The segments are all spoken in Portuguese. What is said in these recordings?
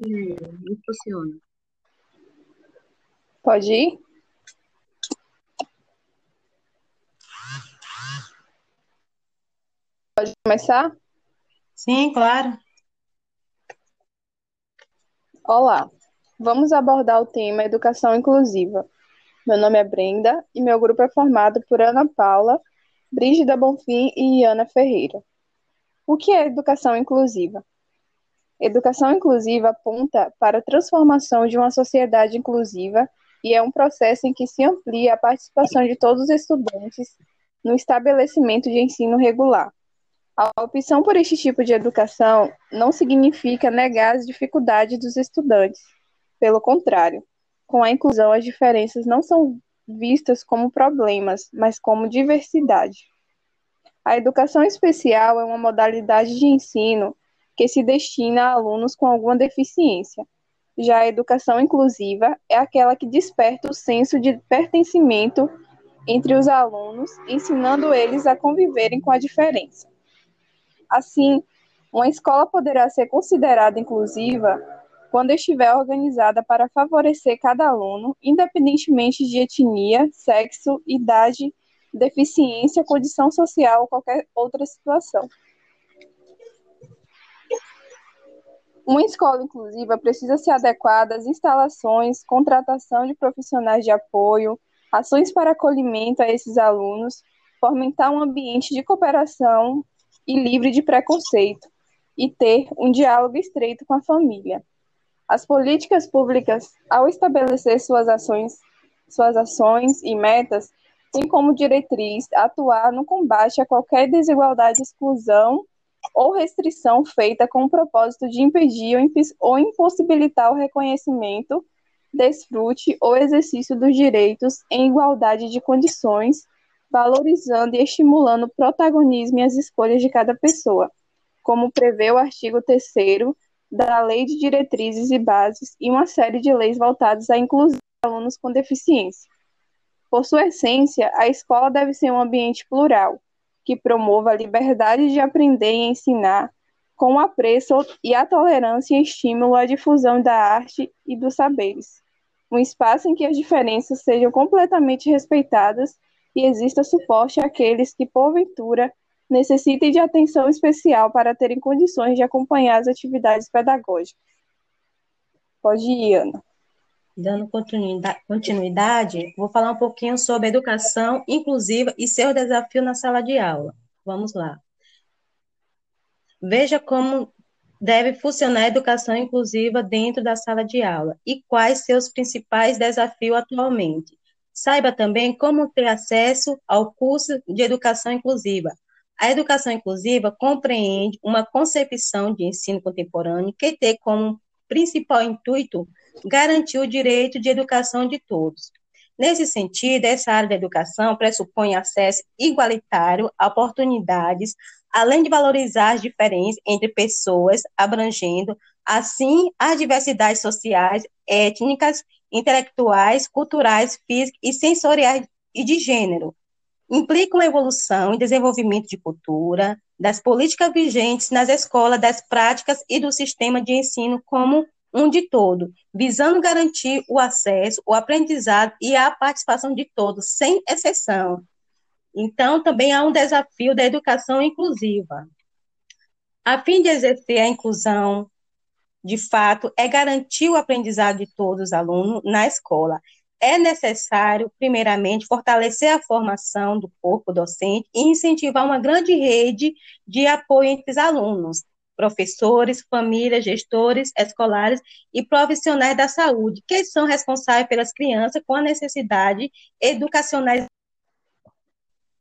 não funciona. Pode ir? Pode começar? Sim, claro. Olá, vamos abordar o tema Educação Inclusiva. Meu nome é Brenda e meu grupo é formado por Ana Paula, Brígida Bonfim e Ana Ferreira. O que é educação inclusiva? Educação inclusiva aponta para a transformação de uma sociedade inclusiva e é um processo em que se amplia a participação de todos os estudantes no estabelecimento de ensino regular. A opção por este tipo de educação não significa negar as dificuldades dos estudantes. Pelo contrário, com a inclusão, as diferenças não são vistas como problemas, mas como diversidade. A educação especial é uma modalidade de ensino que se destina a alunos com alguma deficiência. Já a educação inclusiva é aquela que desperta o senso de pertencimento entre os alunos, ensinando eles a conviverem com a diferença. Assim, uma escola poderá ser considerada inclusiva quando estiver organizada para favorecer cada aluno, independentemente de etnia, sexo, idade, deficiência, condição social ou qualquer outra situação. Uma escola inclusiva precisa se adequar às instalações, contratação de profissionais de apoio, ações para acolhimento a esses alunos, fomentar um ambiente de cooperação e livre de preconceito, e ter um diálogo estreito com a família. As políticas públicas, ao estabelecer suas ações, suas ações e metas, têm como diretriz atuar no combate a qualquer desigualdade, exclusão ou restrição feita com o propósito de impedir ou impossibilitar o reconhecimento, desfrute ou exercício dos direitos em igualdade de condições, valorizando e estimulando o protagonismo e as escolhas de cada pessoa, como prevê o artigo 3 da Lei de Diretrizes e Bases e uma série de leis voltadas à inclusão de alunos com deficiência. Por sua essência, a escola deve ser um ambiente plural, que promova a liberdade de aprender e ensinar, com apreço e a tolerância e estímulo à difusão da arte e dos saberes. Um espaço em que as diferenças sejam completamente respeitadas e exista suporte àqueles que, porventura, necessitem de atenção especial para terem condições de acompanhar as atividades pedagógicas. Pode ir, Ana. Dando continuidade, vou falar um pouquinho sobre educação inclusiva e seu desafio na sala de aula. Vamos lá. Veja como deve funcionar a educação inclusiva dentro da sala de aula e quais seus principais desafios atualmente. Saiba também como ter acesso ao curso de educação inclusiva. A educação inclusiva compreende uma concepção de ensino contemporâneo que tem como principal intuito garantir o direito de educação de todos. Nesse sentido, essa área da educação pressupõe acesso igualitário a oportunidades, além de valorizar as diferenças entre pessoas, abrangendo, assim, as diversidades sociais, étnicas, intelectuais, culturais, físicas e sensoriais e de gênero. Implica uma evolução e desenvolvimento de cultura, das políticas vigentes nas escolas, das práticas e do sistema de ensino como um de todo, visando garantir o acesso, o aprendizado e a participação de todos, sem exceção. Então, também há um desafio da educação inclusiva. A fim de exercer a inclusão, de fato, é garantir o aprendizado de todos os alunos na escola. É necessário, primeiramente, fortalecer a formação do corpo docente e incentivar uma grande rede de apoio entre os alunos, professores, famílias, gestores escolares e profissionais da saúde, que são responsáveis pelas crianças com a necessidade educacionais.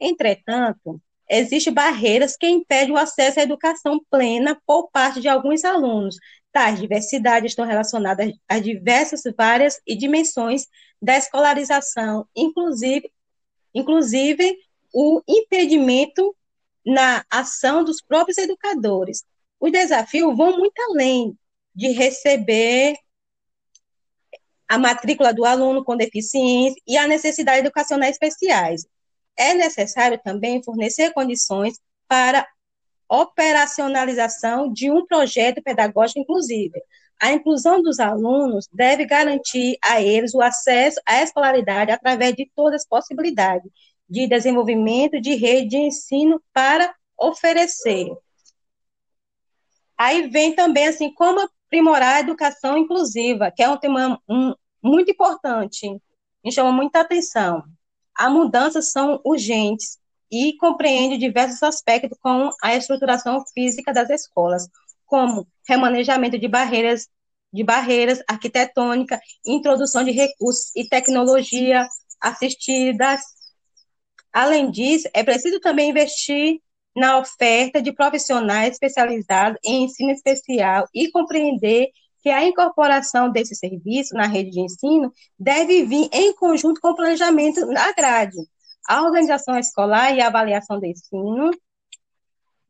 Entretanto, existem barreiras que impedem o acesso à educação plena por parte de alguns alunos. Tais diversidades estão relacionadas a diversas, várias e dimensões da escolarização, inclusive, inclusive o impedimento na ação dos próprios educadores, os desafios vão muito além de receber a matrícula do aluno com deficiência e a necessidade educacional especiais. É necessário também fornecer condições para operacionalização de um projeto pedagógico inclusivo. A inclusão dos alunos deve garantir a eles o acesso à escolaridade através de todas as possibilidades de desenvolvimento de rede de ensino para oferecer. Aí vem também assim como aprimorar a educação inclusiva, que é um tema um, muito importante, me chama muita atenção. As mudanças são urgentes e compreende diversos aspectos como a estruturação física das escolas, como remanejamento de barreiras, de barreiras arquitetônica, introdução de recursos e tecnologia assistidas. Além disso, é preciso também investir na oferta de profissionais especializados em ensino especial e compreender que a incorporação desse serviço na rede de ensino deve vir em conjunto com o planejamento na grade, a organização escolar e a avaliação do ensino,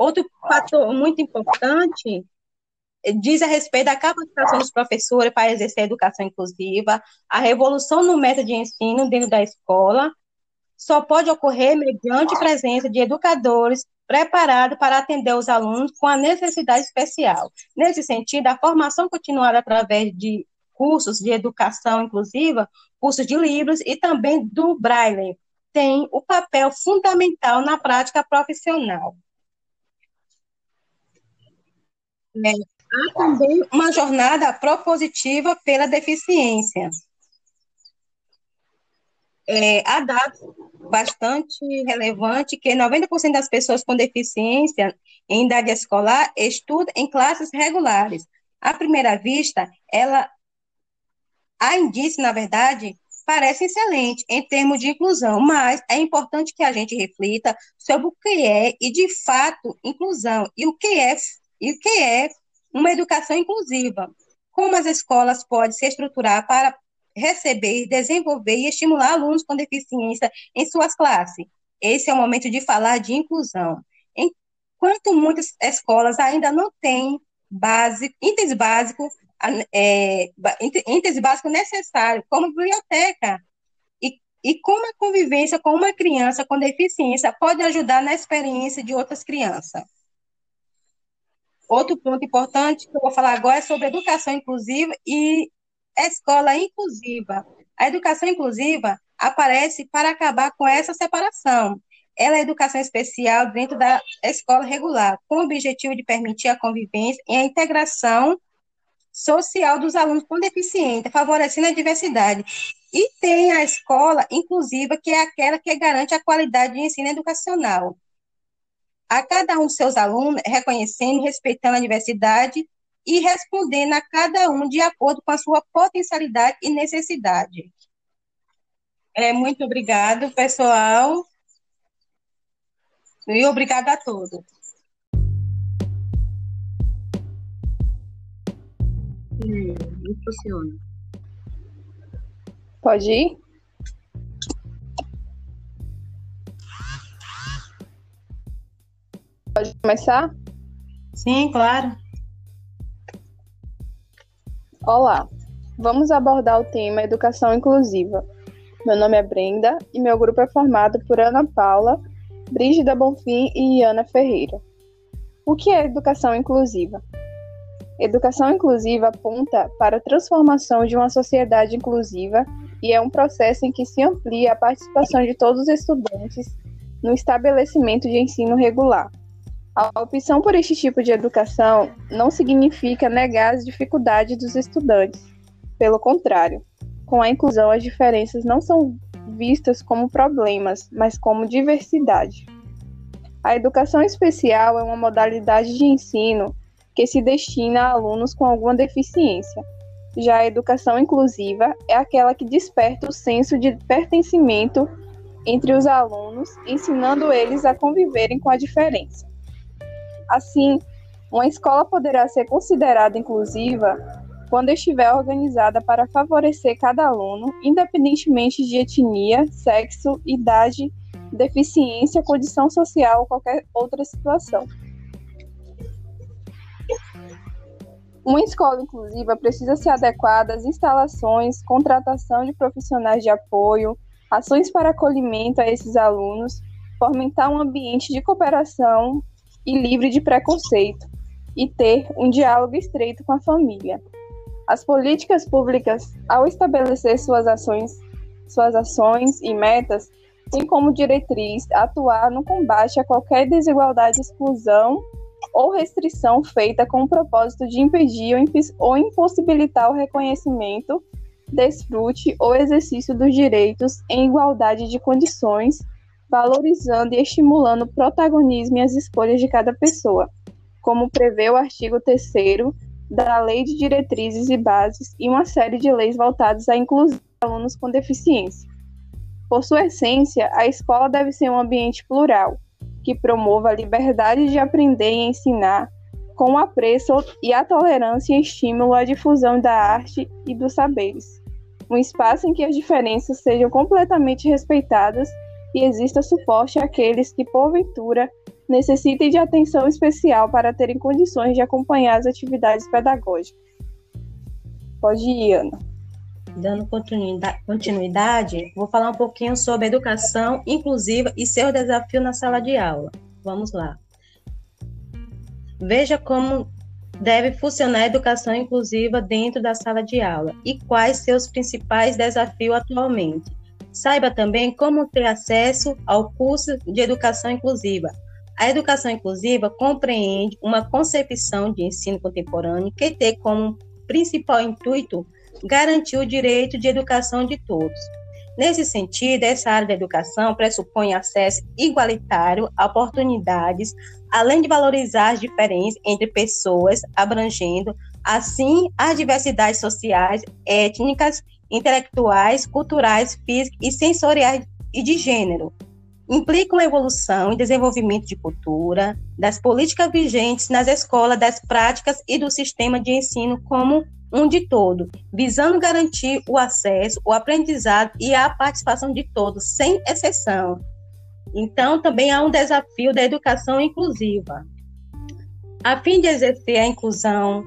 Outro fator muito importante diz a respeito da capacitação dos professores para exercer a educação inclusiva, a revolução no método de ensino dentro da escola só pode ocorrer mediante presença de educadores preparados para atender os alunos com a necessidade especial. Nesse sentido, a formação continuada através de cursos de educação inclusiva, cursos de livros e também do Braille, tem o papel fundamental na prática profissional. É, há também uma jornada propositiva pela deficiência. É, há dados bastante relevantes que 90% das pessoas com deficiência em idade escolar estudam em classes regulares. À primeira vista, ela há indícios, na verdade, parece excelente em termos de inclusão, mas é importante que a gente reflita sobre o que é e de fato inclusão e o que é e o que é uma educação inclusiva? Como as escolas podem se estruturar para receber, desenvolver e estimular alunos com deficiência em suas classes? Esse é o momento de falar de inclusão. Enquanto muitas escolas ainda não têm base, itens básicos, é, itens básicos necessários, como biblioteca, e, e como a convivência com uma criança com deficiência pode ajudar na experiência de outras crianças. Outro ponto importante que eu vou falar agora é sobre educação inclusiva e escola inclusiva. A educação inclusiva aparece para acabar com essa separação. Ela é educação especial dentro da escola regular, com o objetivo de permitir a convivência e a integração social dos alunos com deficiência, favorecendo a diversidade. E tem a escola inclusiva, que é aquela que garante a qualidade de ensino educacional a cada um de seus alunos, reconhecendo e respeitando a diversidade e respondendo a cada um de acordo com a sua potencialidade e necessidade. É, muito obrigado, pessoal. E obrigado a todos. Hum, funciona. Pode ir? Pode começar? Sim, claro. Olá, vamos abordar o tema Educação Inclusiva. Meu nome é Brenda e meu grupo é formado por Ana Paula, Brígida Bonfim e Ana Ferreira. O que é educação inclusiva? Educação inclusiva aponta para a transformação de uma sociedade inclusiva e é um processo em que se amplia a participação de todos os estudantes no estabelecimento de ensino regular, a opção por este tipo de educação não significa negar as dificuldades dos estudantes. Pelo contrário, com a inclusão, as diferenças não são vistas como problemas, mas como diversidade. A educação especial é uma modalidade de ensino que se destina a alunos com alguma deficiência. Já a educação inclusiva é aquela que desperta o senso de pertencimento entre os alunos, ensinando eles a conviverem com a diferença. Assim, uma escola poderá ser considerada inclusiva quando estiver organizada para favorecer cada aluno, independentemente de etnia, sexo, idade, deficiência, condição social ou qualquer outra situação. Uma escola inclusiva precisa se adequar às instalações, contratação de profissionais de apoio, ações para acolhimento a esses alunos, fomentar um ambiente de cooperação e livre de preconceito, e ter um diálogo estreito com a família. As políticas públicas, ao estabelecer suas ações, suas ações e metas, têm como diretriz atuar no combate a qualquer desigualdade, exclusão ou restrição feita com o propósito de impedir ou impossibilitar o reconhecimento, desfrute ou exercício dos direitos em igualdade de condições, valorizando e estimulando o protagonismo e as escolhas de cada pessoa, como prevê o artigo 3 da Lei de Diretrizes e Bases e uma série de leis voltadas à inclusão de alunos com deficiência. Por sua essência, a escola deve ser um ambiente plural, que promova a liberdade de aprender e ensinar, com o apreço e a tolerância e estímulo à difusão da arte e dos saberes. Um espaço em que as diferenças sejam completamente respeitadas e exista suporte àqueles que, porventura, necessitem de atenção especial para terem condições de acompanhar as atividades pedagógicas. Pode ir, Ana. Dando continuidade, vou falar um pouquinho sobre educação inclusiva e seu desafio na sala de aula. Vamos lá. Veja como deve funcionar a educação inclusiva dentro da sala de aula e quais seus principais desafios atualmente. Saiba também como ter acesso ao curso de educação inclusiva, a educação inclusiva compreende uma concepção de ensino contemporâneo que tem como principal intuito garantir o direito de educação de todos. Nesse sentido, essa área da educação pressupõe acesso igualitário a oportunidades, além de valorizar as diferenças entre pessoas, abrangendo, assim, as diversidades sociais, étnicas, intelectuais, culturais, físicas e sensoriais e de gênero, implicam a evolução e desenvolvimento de cultura, das políticas vigentes nas escolas, das práticas e do sistema de ensino como um de todo, visando garantir o acesso, o aprendizado e a participação de todos, sem exceção. Então, também há um desafio da educação inclusiva. A fim de exercer a inclusão,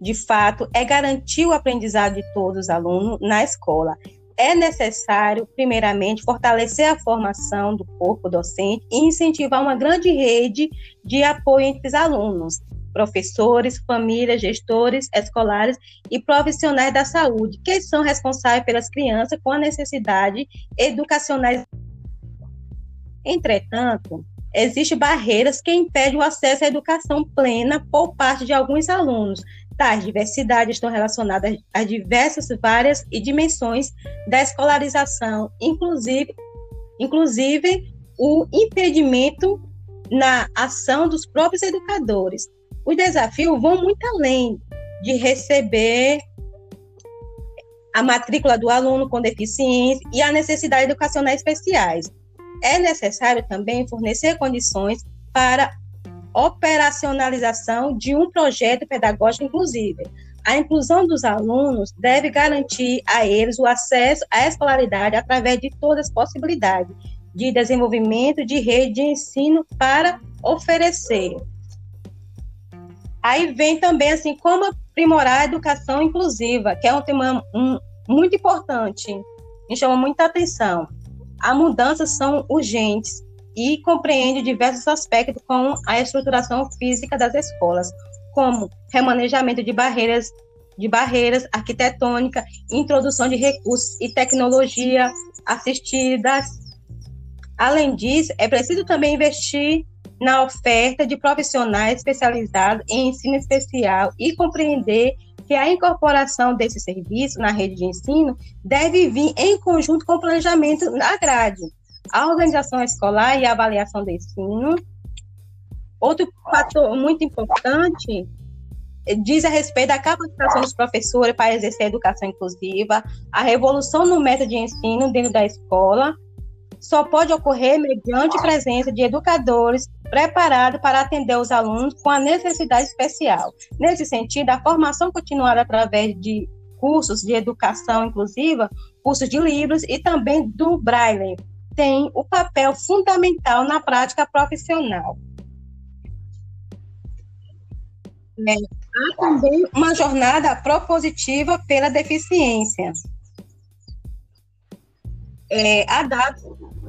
de fato, é garantir o aprendizado de todos os alunos na escola é necessário, primeiramente, fortalecer a formação do corpo docente e incentivar uma grande rede de apoio entre os alunos, professores, famílias, gestores escolares e profissionais da saúde, que são responsáveis pelas crianças com a necessidade educacionais. Entretanto, existem barreiras que impedem o acesso à educação plena por parte de alguns alunos, Tais diversidades estão relacionadas a diversas, várias e dimensões da escolarização, inclusive, inclusive o impedimento na ação dos próprios educadores. Os desafios vão muito além de receber a matrícula do aluno com deficiência e a necessidade educacionais especiais. É necessário também fornecer condições para operacionalização de um projeto pedagógico inclusivo. A inclusão dos alunos deve garantir a eles o acesso à escolaridade através de todas as possibilidades de desenvolvimento de rede de ensino para oferecer. Aí vem também assim como aprimorar a educação inclusiva, que é um tema um, muito importante, me chama muita atenção. As mudanças são urgentes e compreende diversos aspectos como a estruturação física das escolas, como remanejamento de barreiras, de barreiras arquitetônica, introdução de recursos e tecnologia assistidas. Além disso, é preciso também investir na oferta de profissionais especializados em ensino especial e compreender que a incorporação desse serviço na rede de ensino deve vir em conjunto com o planejamento na grade, a organização escolar e a avaliação do ensino. Outro fator muito importante diz a respeito da capacitação dos professores para exercer a educação inclusiva, a revolução no método de ensino dentro da escola só pode ocorrer mediante presença de educadores preparados para atender os alunos com a necessidade especial. Nesse sentido, a formação continuada através de cursos de educação inclusiva, cursos de livros e também do Braille, tem o papel fundamental na prática profissional. É, há também uma jornada propositiva pela deficiência. É, há dados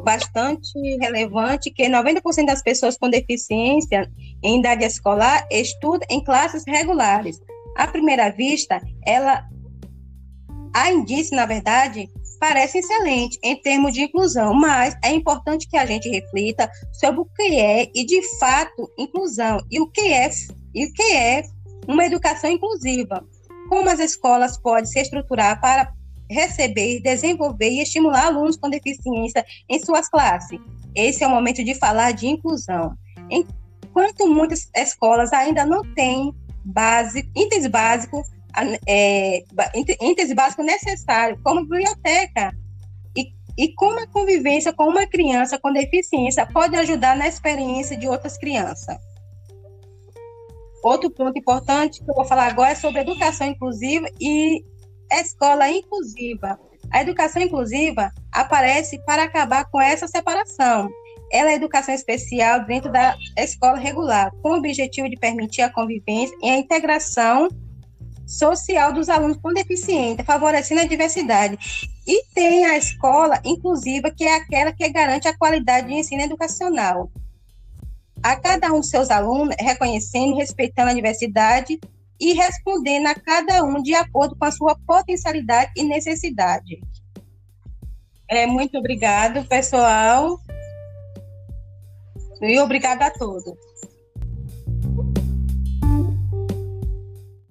bastante relevantes que 90% das pessoas com deficiência em idade escolar estudam em classes regulares. À primeira vista, ela a indício, na verdade, parece excelente em termos de inclusão, mas é importante que a gente reflita sobre o que é e de fato inclusão e o que é e o que é uma educação inclusiva. Como as escolas podem se estruturar para receber, desenvolver e estimular alunos com deficiência em suas classes. Esse é o momento de falar de inclusão. Enquanto muitas escolas ainda não têm base, itens básicos é, índice básico necessário, como biblioteca, e, e como a convivência com uma criança com deficiência pode ajudar na experiência de outras crianças. Outro ponto importante que eu vou falar agora é sobre educação inclusiva e escola inclusiva. A educação inclusiva aparece para acabar com essa separação. Ela é educação especial dentro da escola regular, com o objetivo de permitir a convivência e a integração social dos alunos com deficiência, favorecendo a diversidade. E tem a escola inclusiva, que é aquela que garante a qualidade de ensino educacional. A cada um de seus alunos, reconhecendo respeitando a diversidade e respondendo a cada um de acordo com a sua potencialidade e necessidade. É, muito obrigado, pessoal. E obrigada a todos.